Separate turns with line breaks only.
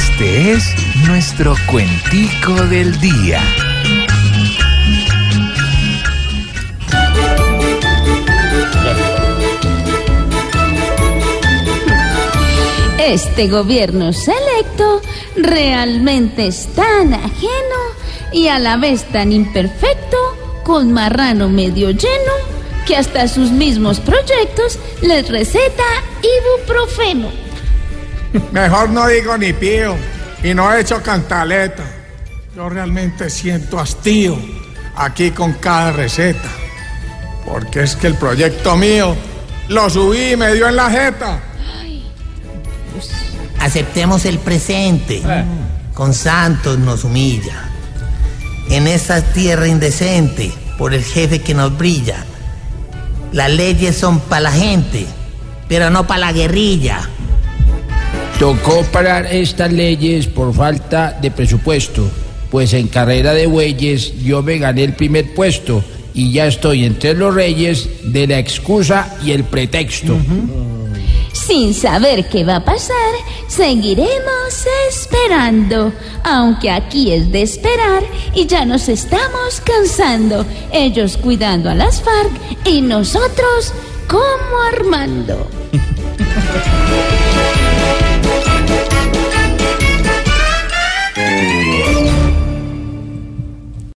Este es nuestro cuentico del día.
Este gobierno selecto realmente es tan ajeno y a la vez tan imperfecto, con marrano medio lleno, que hasta sus mismos proyectos les receta ibuprofeno.
Mejor no digo ni pío y no he hecho cantaleta. Yo realmente siento hastío aquí con cada receta. Porque es que el proyecto mío lo subí y me dio en la jeta.
Aceptemos el presente. Con Santos nos humilla. En esta tierra indecente, por el jefe que nos brilla. Las leyes son para la gente, pero no para la guerrilla.
Tocó parar estas leyes por falta de presupuesto, pues en carrera de bueyes yo me gané el primer puesto y ya estoy entre los reyes de la excusa y el pretexto.
Sin saber qué va a pasar, seguiremos esperando. Aunque aquí es de esperar y ya nos estamos cansando. Ellos cuidando a las FARC y nosotros como Armando.